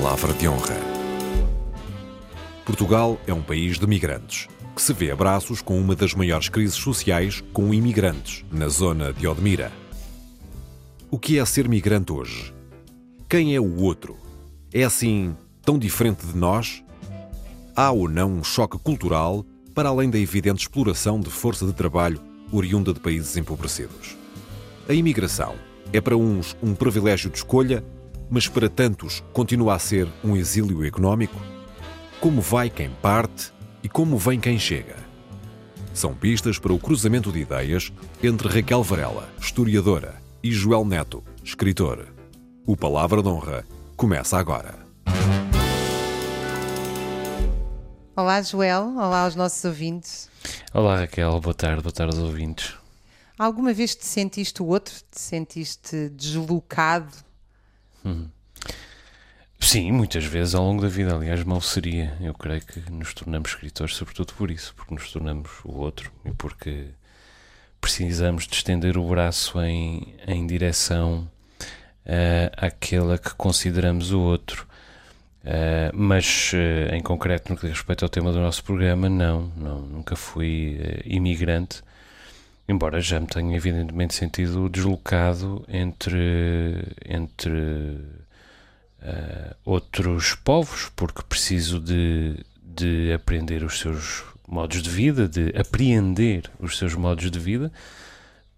Palavra de honra. Portugal é um país de migrantes, que se vê a braços com uma das maiores crises sociais com imigrantes, na zona de Odmira. O que é ser migrante hoje? Quem é o outro? É assim tão diferente de nós? Há ou não um choque cultural para além da evidente exploração de força de trabalho oriunda de países empobrecidos? A imigração é para uns um privilégio de escolha, mas para tantos continua a ser um exílio económico? Como vai quem parte e como vem quem chega? São pistas para o cruzamento de ideias entre Raquel Varela, historiadora, e Joel Neto, escritor. O Palavra de Honra começa agora. Olá, Joel. Olá aos nossos ouvintes. Olá, Raquel. Boa tarde. Boa tarde aos ouvintes. Alguma vez te sentiste o outro? Te sentiste deslocado? Hum. Sim, muitas vezes ao longo da vida. Aliás, mal seria. Eu creio que nos tornamos escritores, sobretudo por isso, porque nos tornamos o outro e porque precisamos de estender o braço em, em direção uh, àquela que consideramos o outro. Uh, mas uh, em concreto, no que diz respeito ao tema do nosso programa, não, não nunca fui imigrante, embora já me tenha evidentemente sentido deslocado entre, entre outros povos, porque preciso de, de aprender os seus modos de vida, de apreender os seus modos de vida,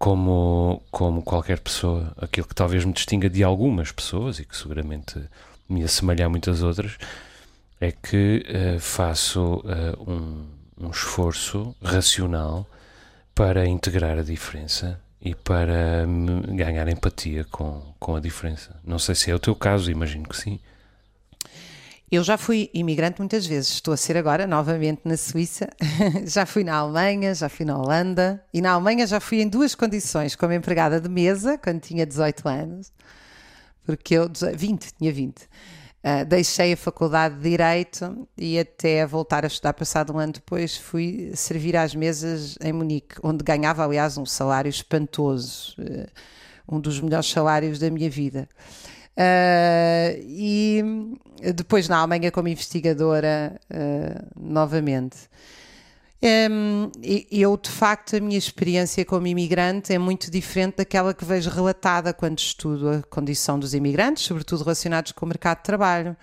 como, como qualquer pessoa. Aquilo que talvez me distinga de algumas pessoas e que seguramente me assemelha a muitas outras é que uh, faço uh, um, um esforço racional para integrar a diferença e para ganhar empatia com, com a diferença. Não sei se é o teu caso, imagino que sim. Eu já fui imigrante muitas vezes, estou a ser agora novamente na Suíça, já fui na Alemanha, já fui na Holanda. E na Alemanha já fui em duas condições, como empregada de mesa, quando tinha 18 anos, porque eu, 20, tinha 20, uh, deixei a faculdade de Direito e até voltar a estudar, passado um ano depois, fui servir às mesas em Munique, onde ganhava, aliás, um salário espantoso, uh, um dos melhores salários da minha vida. Uh, e depois na Alemanha como investigadora novamente. Um, eu, de facto, a minha experiência como imigrante é muito diferente daquela que vejo relatada quando estudo a condição dos imigrantes, sobretudo relacionados com o mercado de trabalho.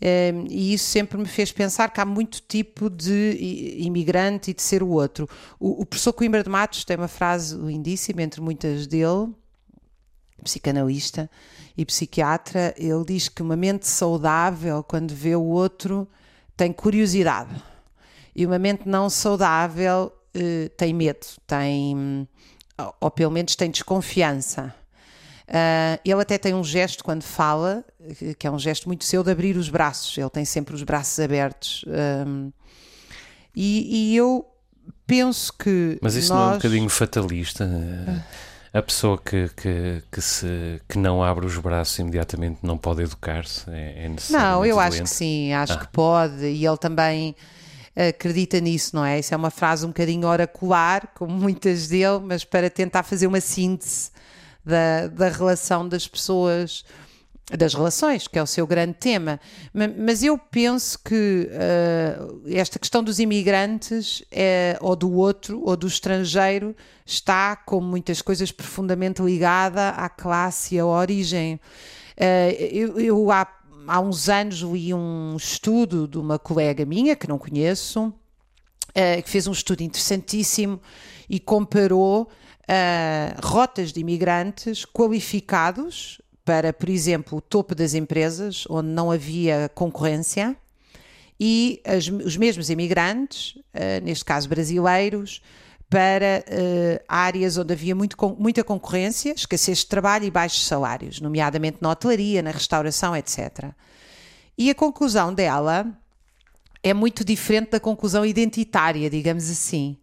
Um, e isso sempre me fez pensar que há muito tipo de imigrante e de ser o outro. O, o professor Coimbra de Matos tem uma frase lindíssima, entre muitas dele, psicanalista e psiquiatra, ele diz que uma mente saudável, quando vê o outro, tem curiosidade. E uma mente não saudável uh, tem medo, tem, ou pelo menos tem desconfiança. Uh, ele até tem um gesto quando fala, que é um gesto muito seu, de abrir os braços. Ele tem sempre os braços abertos. Um, e, e, eu penso que. Mas isso nós... não é um bocadinho fatalista? A pessoa que, que, que, se, que não abre os braços imediatamente não pode educar-se? É, é Não, eu acho que sim, acho ah. que pode, e ele também acredita nisso, não é? Isso é uma frase um bocadinho oracular, como muitas dele, mas para tentar fazer uma síntese da, da relação das pessoas das relações, que é o seu grande tema. Mas eu penso que uh, esta questão dos imigrantes, é, ou do outro, ou do estrangeiro, está, como muitas coisas, profundamente ligada à classe e à origem. Uh, eu, eu há, há, uns anos li um estudo de uma colega minha, que não conheço, uh, que fez um estudo interessantíssimo e comparou rotas de imigrantes qualificados para, por exemplo, o topo das empresas, onde não havia concorrência, e as, os mesmos imigrantes, uh, neste caso brasileiros, para uh, áreas onde havia muito, muita concorrência, escassez de trabalho e baixos salários, nomeadamente na hotelaria, na restauração, etc. E a conclusão dela é muito diferente da conclusão identitária, digamos assim.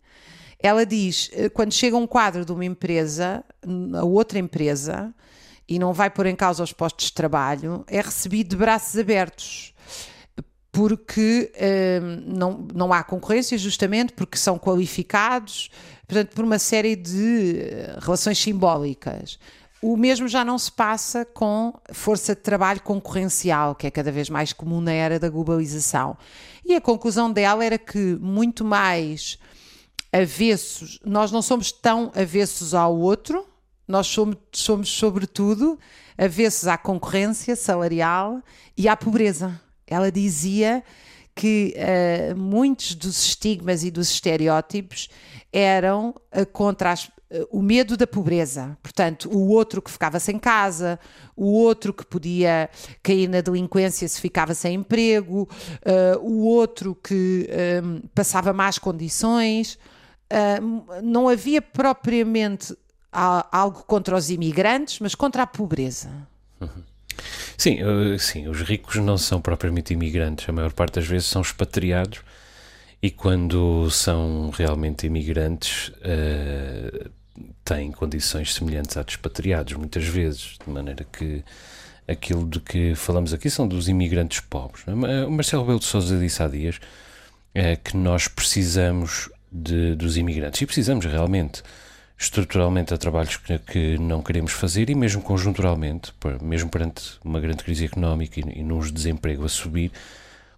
Ela diz: eh, quando chega um quadro de uma empresa a outra empresa, e não vai pôr em causa os postos de trabalho, é recebido de braços abertos. Porque hum, não, não há concorrência, justamente porque são qualificados, portanto, por uma série de eh, relações simbólicas. o mesmo já não se passa com força de trabalho concorrencial, que é cada vez mais comum na era da globalização. E a conclusão dela era que muito mais avessos, nós não somos tão avessos ao outro, nós somos, somos sobretudo, avessos à concorrência salarial e à pobreza. Ela dizia que uh, muitos dos estigmas e dos estereótipos eram uh, contra as, uh, o medo da pobreza. Portanto, o outro que ficava sem casa, o outro que podia cair na delinquência se ficava sem emprego, o outro que um, passava más condições. não havia propriamente algo contra os imigrantes, mas contra a pobreza. Uhum. Sim, sim, os ricos não são propriamente imigrantes, a maior parte das vezes são expatriados e quando são realmente imigrantes uh, têm condições semelhantes a de expatriados, muitas vezes, de maneira que aquilo de que falamos aqui são dos imigrantes pobres. É? O Marcelo Belo de Souza disse há dias uh, que nós precisamos de, dos imigrantes e precisamos realmente estruturalmente a trabalhos que, que, não queremos fazer e mesmo conjunturalmente, mesmo perante uma grande crise económica e, e num desemprego a subir,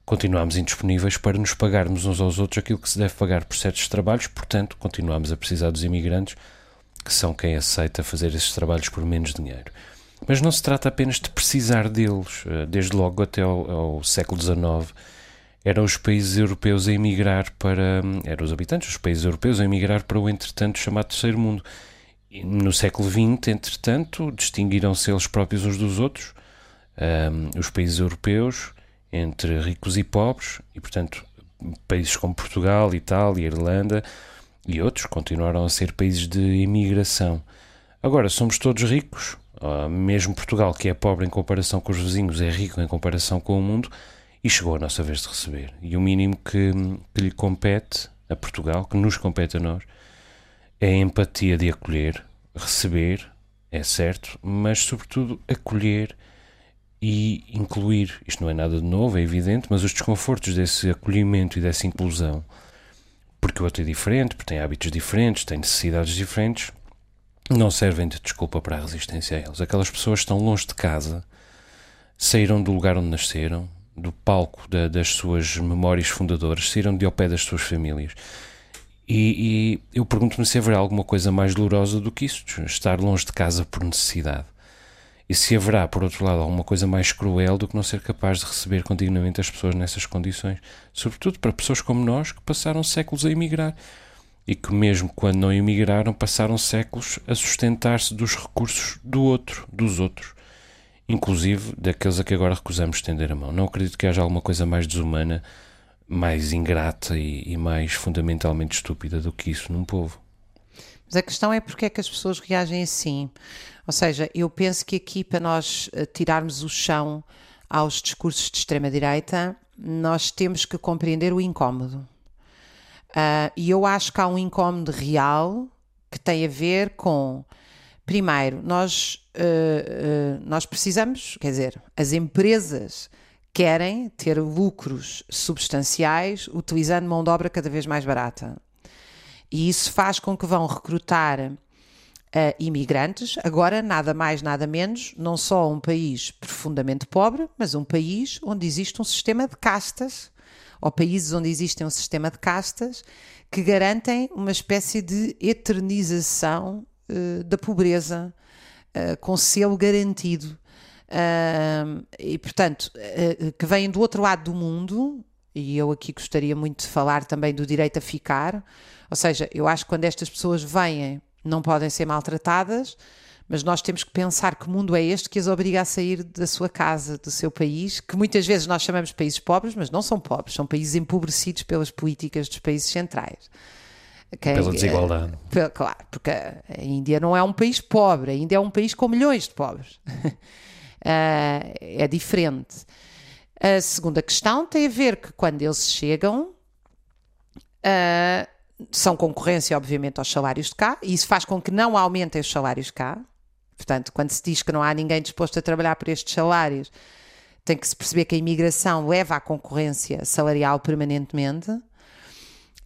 continuamos indisponíveis para nos pagarmos uns aos outros aquilo que se deve pagar por certos trabalhos, portanto, continuamos a precisar dos imigrantes, que são quem aceita fazer esses trabalhos por menos dinheiro. Mas não se trata apenas de precisar deles. Eh, desde logo até ao, ao século XIX, eram os países europeus a emigrar para. eram os habitantes dos países europeus a emigrar para o entretanto chamado Terceiro Mundo. E no século XX, entretanto, distinguiram-se eles próprios uns dos outros, um, os países europeus, entre ricos e pobres, e portanto, países como Portugal, Itália, Irlanda e outros continuaram a ser países de imigração. Agora, somos todos ricos, mesmo Portugal, que é pobre em comparação com os vizinhos, é rico em comparação com o mundo e chegou a nossa vez de receber. E o mínimo que, que lhe compete a Portugal, que nos compete a nós, é a empatia de acolher, receber, é certo, mas sobretudo acolher e incluir. Isto não é nada de novo, é evidente, mas os desconfortos desse acolhimento e dessa inclusão, porque o outro é diferente, porque tem hábitos diferentes, tem necessidades diferentes, não servem de desculpa para a resistência a eles. Aquelas pessoas estão longe de casa, saíram do lugar onde nasceram, do palco da, das suas memórias fundadoras, saíram de ao pé das suas famílias. E, e eu pergunto-me se haverá alguma coisa mais dolorosa do que isso, estar longe de casa por necessidade. E se haverá, por outro lado, alguma coisa mais cruel do que não ser capaz de receber continuamente as pessoas nessas condições, sobretudo para pessoas como nós que passaram séculos a emigrar e que, mesmo quando não emigraram, passaram séculos a sustentar-se dos recursos do outro, dos outros inclusive daqueles a que agora recusamos estender a mão. Não acredito que haja alguma coisa mais desumana, mais ingrata e, e mais fundamentalmente estúpida do que isso num povo. Mas a questão é porque é que as pessoas reagem assim. Ou seja, eu penso que aqui, para nós eh, tirarmos o chão aos discursos de extrema-direita, nós temos que compreender o incómodo. Uh, e eu acho que há um incómodo real que tem a ver com Primeiro, nós, uh, uh, nós precisamos, quer dizer, as empresas querem ter lucros substanciais utilizando mão de obra cada vez mais barata. E isso faz com que vão recrutar uh, imigrantes, agora nada mais, nada menos, não só um país profundamente pobre, mas um país onde existe um sistema de castas, ou países onde existe um sistema de castas que garantem uma espécie de eternização uh, da pobreza, uh, com selo garantido. Uh, e, portanto, que vêm do outro lado do mundo, e eu aqui gostaria muito de falar também do direito a ficar, ou seja, eu acho que quando estas pessoas vêm, não podem ser maltratadas, mas nós temos que pensar que mundo é este que as obriga a sair da sua casa, do seu país, que muitas vezes nós chamamos países pobres, mas não são pobres, são países empobrecidos pelas políticas dos países centrais. Quem, Pela desigualdade. É, claro, porque a Índia não é um país pobre, a Índia é um país com milhões de pobres. uh, é diferente. A segunda questão tem a ver que quando eles chegam, uh, são concorrência, obviamente, aos salários de cá, e isso faz com que não aumentem os salários cá. Portanto, quando se diz que não há ninguém disposto a trabalhar por estes salários, tem que se perceber que a imigração leva à concorrência salarial permanentemente.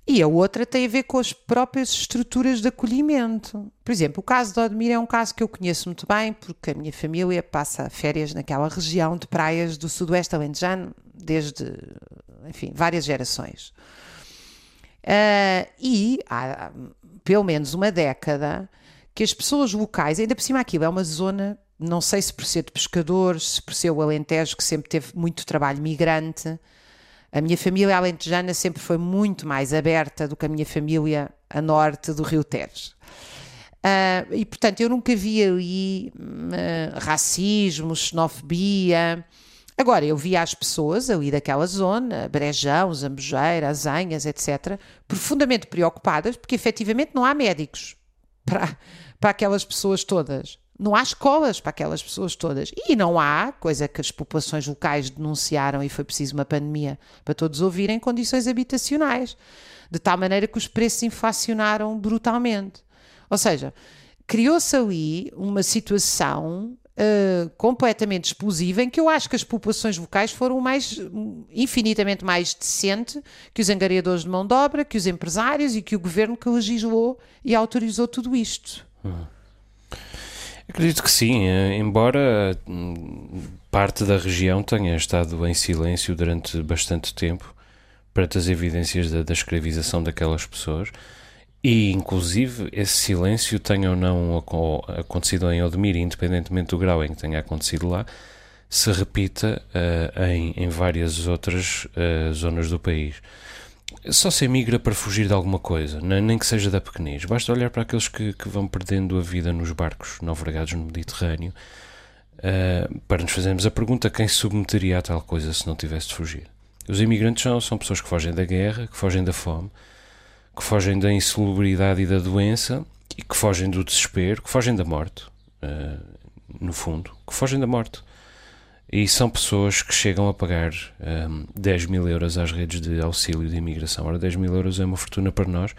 E a outra tem a ver com as próprias estruturas de acolhimento. Por exemplo, o caso de Odmir é um caso que eu conheço muito bem, porque a minha família passa férias naquela região de praias do sudoeste alentejano desde, enfim, várias gerações. Uh, e há pelo menos uma década que as pessoas locais, ainda por cima aquilo é uma zona, não sei se por ser de pescadores, se por ser o Alentejo, que sempre teve muito trabalho migrante, a minha família alentejana sempre foi muito mais aberta do que a minha família a norte do Rio Tejo. Uh, e portanto eu nunca vi ali uh, racismo, xenofobia. Agora, eu via as pessoas ali daquela zona, Brejão, Zambujeira, Azanhas, etc., profundamente preocupadas, porque efetivamente não há médicos para, para aquelas pessoas todas. Não há escolas para aquelas pessoas todas. E não há, coisa que as populações locais denunciaram e foi preciso uma pandemia para todos ouvirem, condições habitacionais. De tal maneira que os preços inflacionaram brutalmente. Ou seja, criou-se ali uma situação uh, completamente explosiva em que eu acho que as populações locais foram mais, infinitamente mais decente que os angariadores de mão de obra, que os empresários e que o governo que legislou e autorizou tudo isto. Hum. Acredito que sim, eh, embora hum, parte da região tenha estado em silêncio durante bastante tempo perante as evidências da, da escravização daquelas pessoas e inclusive esse silêncio tenha ou não acontecido em Odmir, independentemente do grau em que tenha acontecido lá, se repita uh, em, em, várias outras uh, zonas do país só se emigra para fugir de alguma coisa, nem que seja da pequenez. Basta olhar para aqueles que, que vão perdendo a vida nos barcos naufragados no Mediterrâneo uh, para nos fazermos a pergunta quem se submeteria a tal coisa se não tivesse de fugir. Os imigrantes são, são pessoas que fogem da guerra, que fogem da fome, que fogem da insalubridade e da doença e que fogem do desespero, que fogem da morte, uh, no fundo, que fogem da morte. E são pessoas que chegam a pagar um, 10 mil euros às redes de auxílio de imigração. Ora, 10 mil euros é uma fortuna para nós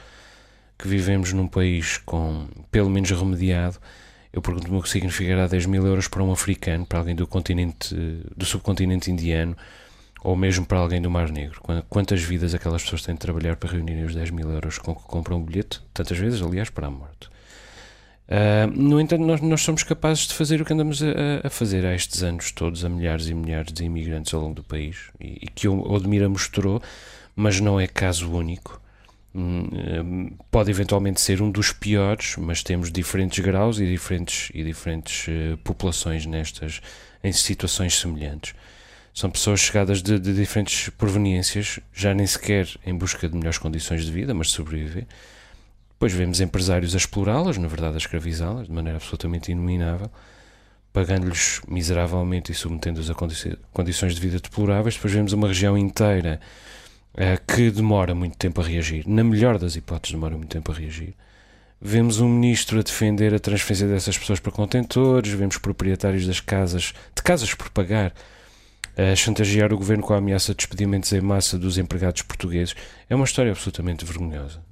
que vivemos num país com, pelo menos remediado. Eu pergunto-me o que significará 10 mil euros para um africano, para alguém do continente, do subcontinente indiano, ou mesmo para alguém do Mar Negro. Quantas vidas aquelas pessoas têm de trabalhar para reunirem os 10 mil euros com que compram um bilhete? Tantas vezes, aliás, para a morte. Uh, no entanto, nós, nós, somos capazes de fazer o que andamos a, a, fazer há estes anos todos, a milhares e milhares de imigrantes ao longo do país, e, e que o Odmira mostrou, mas não é caso único. Hum, pode eventualmente ser um dos piores, mas temos diferentes graus e diferentes, e diferentes uh, populações nestas, em situações semelhantes. São pessoas chegadas de, de diferentes proveniências, já nem sequer em busca de melhores condições de vida, mas sobreviver depois vemos empresários a explorá-las, na verdade a escravizá-las, de maneira absolutamente inominável, pagando-lhes miseravelmente e submetendo-os a condi condições de vida deploráveis. Depois vemos uma região inteira uh, que demora muito tempo a reagir. Na melhor das hipóteses, demora muito tempo a reagir. Vemos um ministro a defender a transferência dessas pessoas para contentores, vemos proprietários das casas, de casas por pagar, a chantagear o governo com a ameaça de despedimentos em massa dos empregados portugueses. É uma história absolutamente vergonhosa.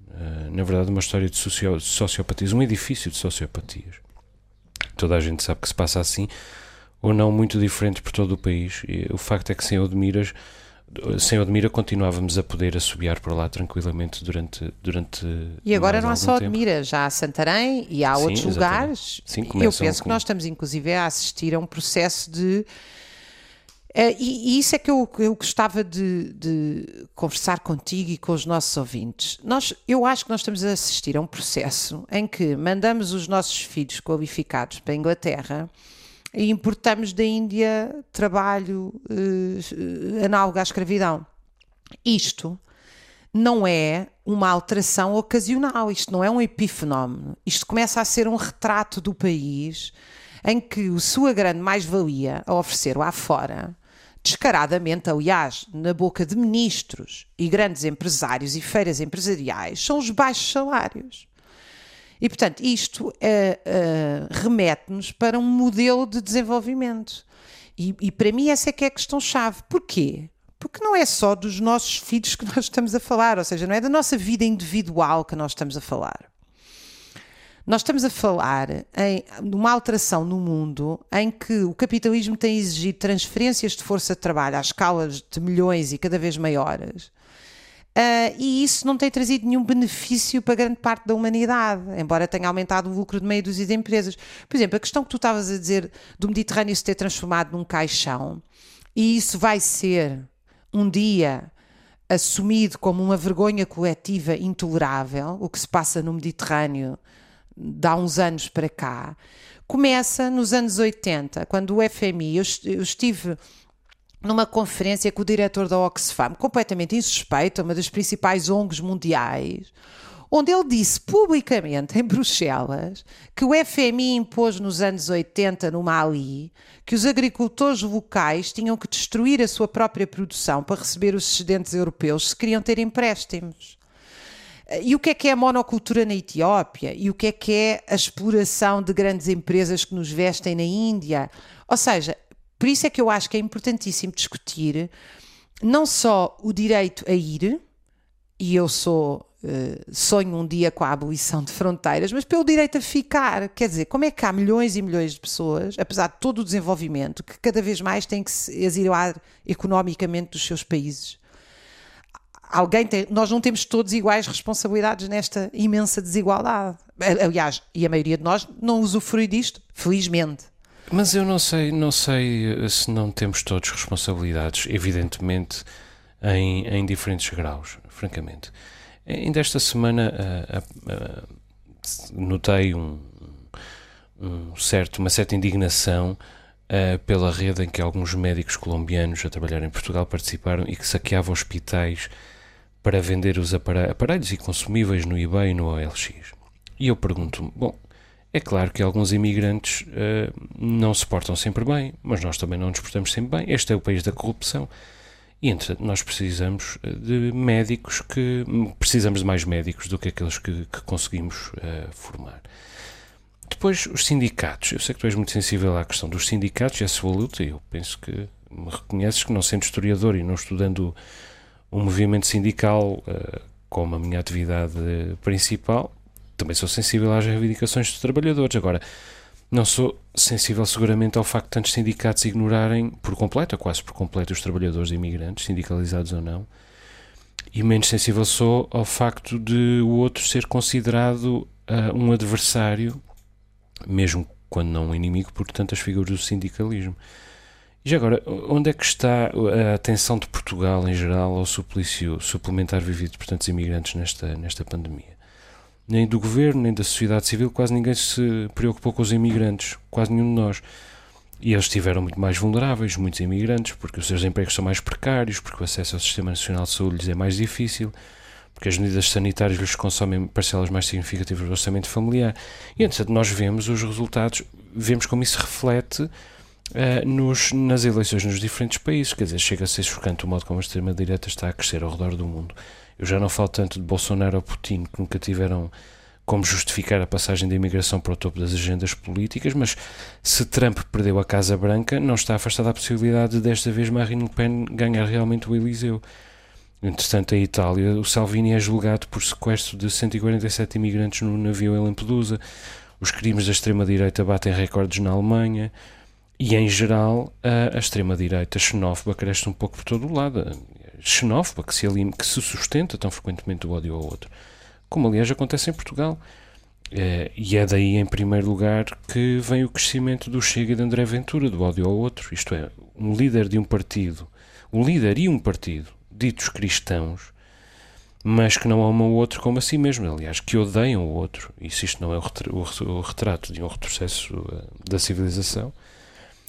Na verdade, uma história de, socio sociopatias, um edifício de sociopatias. Toda a gente sabe que se passa assim, ou não muito diferente por todo o país. E o facto é que sem Odmiras, sem Odmira continuávamos a poder assobiar por lá tranquilamente durante durante E agora não há só Odmira, já há Santarém e há Sim, outros exatamente. lugares. Sim, Eu penso com... que nós estamos inclusive a assistir a um processo de e, e, isso é que eu, eu gostava de, de, conversar contigo e com os nossos ouvintes. Nós, eu acho que nós estamos a assistir a um processo em que mandamos os nossos filhos qualificados para a Inglaterra e importamos da Índia trabalho uh, análogo à escravidão. Isto não é uma alteração ocasional, isto não é um epifenómeno. Isto começa a ser um retrato do país em que a sua grande mais-valia a oferecer lá fora descaradamente, aliás, na boca de ministros e grandes empresários e feiras empresariais, são os baixos salários. E, portanto, isto uh, uh, remete-nos para um modelo de desenvolvimento. E, e, para mim essa é que é a questão-chave. Porquê? Porque não é só dos nossos filhos que nós estamos a falar, ou seja, não é da nossa vida individual que nós estamos a falar. Nós estamos a falar em uma alteração no mundo em que o capitalismo tem exigido transferências de força de trabalho às escalas de milhões e cada vez maiores, Uh, e isso não tem trazido nenhum benefício para grande parte da humanidade, embora tenha aumentado o lucro de meia dúzia de empresas. Por exemplo, a questão que tu estavas a dizer do Mediterrâneo se ter transformado num caixão, e isso vai ser um dia assumido como uma vergonha coletiva intolerável, o que se passa no Mediterrâneo de há uns anos para cá, começa nos anos 80, quando o FMI, eu, eu estive numa conferência com o diretor da Oxfam, completamente insuspeito, uma das principais ONGs mundiais, onde ele disse publicamente em Bruxelas que o FMI impôs nos anos 80 no Mali que os agricultores locais tinham que destruir a sua própria produção para receber os excedentes europeus se queriam ter empréstimos. E o que é que é a monocultura na Etiópia? E o que é que é a exploração de grandes empresas que nos vestem na Índia? Ou seja, por isso é que eu acho que é importantíssimo discutir não só o direito a ir, e eu sou uh, sonho um dia com a abolição de fronteiras, mas pelo direito a ficar. Quer dizer, como é que há milhões e milhões de pessoas, apesar de todo o desenvolvimento, que cada vez mais têm que se exilar economicamente dos seus países? Alguém tem, nós não temos todos iguais responsabilidades nesta imensa desigualdade. Aliás, e a maioria de nós não usufrui disto, felizmente. Mas eu não sei, não sei eh, se não temos todos responsabilidades, evidentemente, em, em diferentes graus, francamente. Ainda esta semana uh, uh, notei um, um, certo, uma certa indignação pela rede em que alguns médicos colombianos a trabalhar em Portugal participaram e que saqueavam hospitais para vender os aparelhos e consumíveis no eBay e no OLX. E eu pergunto-me, bom, é claro que alguns imigrantes uh, não se portam sempre bem, mas nós também não nos portamos sempre bem. Este é o país da corrupção. E, entretanto, nós precisamos eh, de médicos que. Precisamos de mais médicos do que aqueles que, que conseguimos uh, formar. Depois, os sindicatos. Eu sei que tu és muito sensível à questão dos sindicatos e à sua luta, eu penso que me reconheces que, não sendo historiador e não estudando o movimento sindical uh, como a minha atividade principal, também sou sensível às reivindicações dos trabalhadores. Agora, não sou sensível seguramente ao facto de tantos sindicatos ignorarem por completo, ou quase por completo, os trabalhadores imigrantes, sindicalizados ou não, e menos sensível sou ao facto de o outro ser considerado uh, um adversário, mesmo quando não um inimigo, por tantas figuras do sindicalismo. E agora, onde é que está a atenção de Portugal em geral ao suplício suplementar vivido por tantos imigrantes nesta, nesta pandemia? nem do governo, nem da sociedade civil, quase ninguém se preocupou com os imigrantes, quase nenhum de nós. E eles estiveram muito mais vulneráveis, muitos imigrantes, porque os seus empregos são mais precários, porque o acesso ao Sistema Nacional de Saúde lhes é mais difícil, porque as medidas sanitárias lhes consomem parcelas mais significativas do orçamento familiar. E, entretanto, nós vemos os resultados, vemos como isso reflete uh, nos, nas eleições nos diferentes países. Quer dizer, chega a ser chocante o modo como a extrema-direita está a crescer ao redor do mundo. Eu já não falo tanto de Bolsonaro ou Putin, que nunca tiveram como justificar a passagem da imigração para o topo das agendas políticas, mas se Trump perdeu a Casa Branca, não está afastada a possibilidade de desta vez Marine Le Pen ganhar realmente o Eliseu. Entretanto, em Itália, o Salvini é julgado por sequestro de 147 imigrantes no navio em Lampedusa. Os crimes da extrema-direita batem recordes na Alemanha. E, em geral, a, a extrema-direita xenófoba cresce um pouco por todo o lado xenófoba que se, que se sustenta tão frequentemente o ódio ao outro, como aliás acontece em Portugal. É, e é daí, em primeiro lugar, que vem o crescimento do Chega e de André Ventura, do ódio ao outro. Isto é, um líder de um partido, um líder e um partido, ditos cristãos, mas que não amam o outro como a si mesmo, aliás, que odeiam o outro. E se isto não é o retrato de um retrocesso eh, da civilização,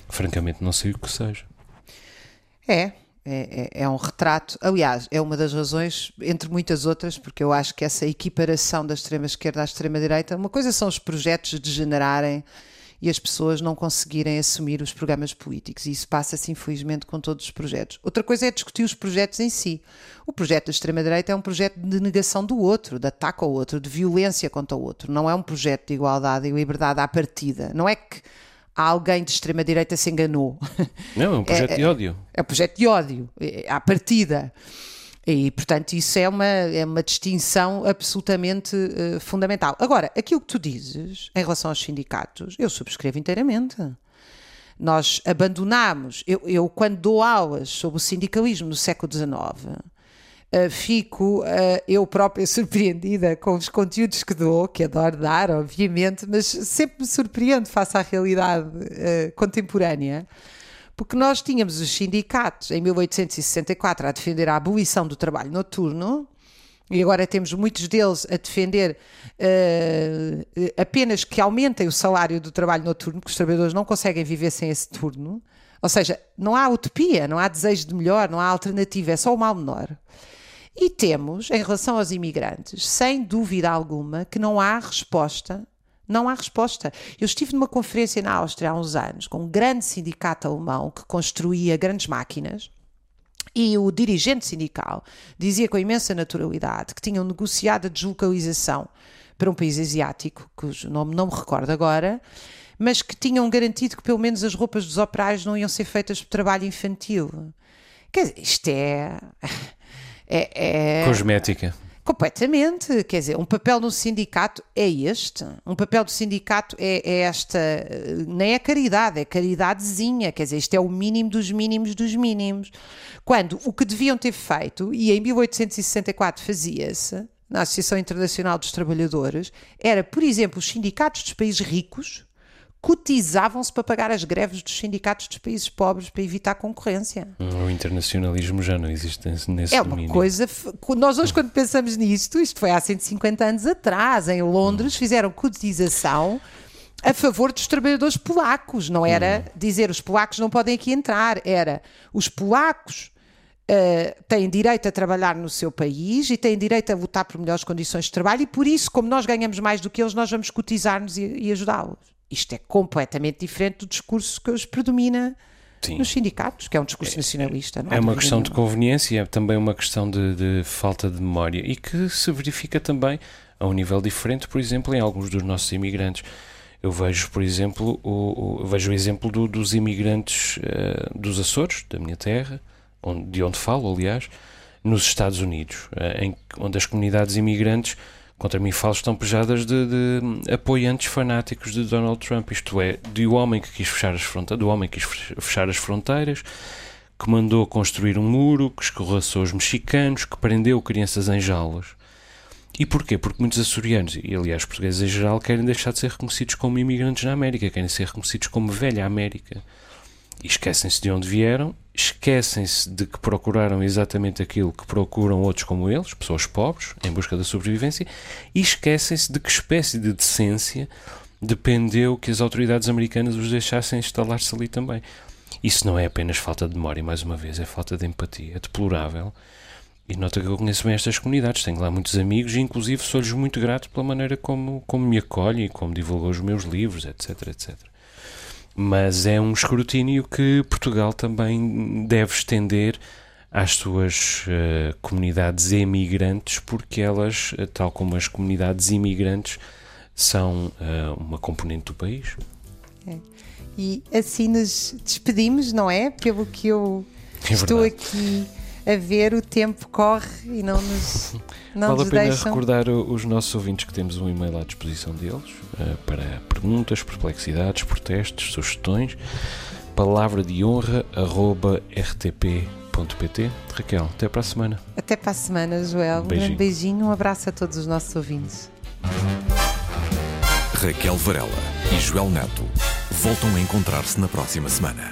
francamente não sei o que seja. É, é, é, é, um retrato. Aliás, é uma das razões, entre muitas outras, porque eu acho que essa equiparação da extrema-esquerda à extrema-direita, uma coisa são os projetos degenerarem e as pessoas não conseguirem assumir os programas políticos. E isso passa-se, infelizmente, com todos os projetos. Outra coisa é discutir os projetos em si. O projeto da extrema-direita é um projeto de negação do outro, de ataque ao outro, de violência contra o outro. Não é um projeto de igualdade e liberdade à partida. Não é que alguém de extrema-direita se enganou. Não, é um projeto é, de ódio. É, é um projeto de ódio, é, à partida. E, portanto, isso é uma, é uma distinção absolutamente uh, fundamental. Agora, aquilo que tu dizes em relação aos sindicatos, eu subscrevo inteiramente. Nós abandonamos. Eu, eu quando dou aulas sobre o sindicalismo no século XIX, Uh, fico uh, eu própria surpreendida com os conteúdos que dou, que adoro dar, obviamente, mas sempre me surpreendo face à realidade uh, contemporânea, porque nós tínhamos os sindicatos em 1864 a defender a abolição do trabalho noturno. E agora temos muitos deles a defender apenas que aumentem o salário do trabalho noturno, que os trabalhadores não conseguem viver sem esse turno. Ou seja, não há utopia, não há desejo de melhor, não há alternativa, é só o mal menor. E temos, em relação aos imigrantes, sem dúvida alguma, que não há resposta. Não há resposta. Eu estive numa conferência na Áustria há uns anos com um grande sindicato alemão que construía grandes máquinas. E o dirigente sindical dizia com imensa naturalidade que tinham negociado a deslocalização para um país asiático, cujo nome não me recordo agora, mas que tinham garantido que pelo menos as roupas dos operários não iam ser feitas por trabalho infantil. Quer dizer, isto é. É, é... Cosmética. Completamente, quer dizer, um papel no sindicato é este. Um papel do sindicato é, é, esta, nem é caridade, é caridadezinha, quer dizer, isto é o mínimo dos mínimos dos mínimos. Quando o que deviam ter feito, e em 1864 fazia-se, na Associação Internacional dos Trabalhadores, era, por exemplo, os sindicatos dos países ricos cotizavam-se para pagar as greves dos sindicatos dos países pobres para evitar concorrência. O internacionalismo já não existe nesse É uma domínio. coisa. Nós hoje, quando pensamos nisto, isto foi há 150 anos atrás, em Londres, hum. fizeram cotização a favor dos trabalhadores polacos. Não era hum. dizer os polacos não podem aqui entrar, era os polacos. Uh, têm direito a trabalhar no seu país e têm direito a votar por melhores condições de trabalho, e por isso, como nós ganhamos mais do que eles, nós vamos cotizar-nos e, e ajudá-los. Isto é completamente diferente do discurso que hoje predomina Sim. nos sindicatos, que é um discurso é, nacionalista. é uma questão de conveniência, é também uma questão de, de, falta de memória e que se verifica também a um nível diferente, por exemplo, em alguns dos nossos imigrantes. Eu vejo, por exemplo, o, o vejo o exemplo do, dos imigrantes uh, dos Açores, da minha terra, onde, de onde falo, aliás, nos Estados Unidos, uh, em, onde as comunidades imigrantes contra mim falo estão pejadas de, de, apoiantes fanáticos de Donald Trump, isto é, de o homem que quis fechar as fronteiras, do homem que quis fechar as fronteiras, que mandou construir um muro, que escorraçou os mexicanos, que prendeu crianças em jaulas. E porquê? Porque muitos açorianos, e aliás portugueses em geral, querem deixar de ser reconhecidos como imigrantes na América, querem ser reconhecidos como velha América. E esquecem-se de onde vieram esquecem-se de que procuraram exatamente aquilo que procuram outros como eles, pessoas pobres, em busca da sobrevivência, e esquecem-se de que espécie de decência dependeu que as autoridades americanas os deixassem instalar-se ali também. Isso não é apenas falta de memória, mais uma vez, é falta de empatia, é deplorável. E nota que eu conheço bem estas comunidades, tenho lá muitos amigos e, inclusive, sou-lhes muito grato pela maneira como, como me acolhem e como divulgam os meus livros, etc, etc mas é um escrutínio que Portugal também deve estender às suas uh, comunidades emigrantes, porque elas, eh, tal como as comunidades imigrantes, são uh, uma componente do país. É. E assim nos despedimos, não é? Pelo que eu é estou aqui a ver, o tempo corre e não nos, não vale nos a pena deixam. recordar os nossos ouvintes que temos um e-mail à disposição deles uh, para perguntas, perplexidades, protestos, sugestões. Palavra de honra arroba rtp.pt. Raquel, até para a semana. Até para a semana, Joel. Um, um grande beijinho, um abraço a todos os nossos ouvintes. Raquel Varela e Joel Neto voltam a encontrar-se na próxima semana.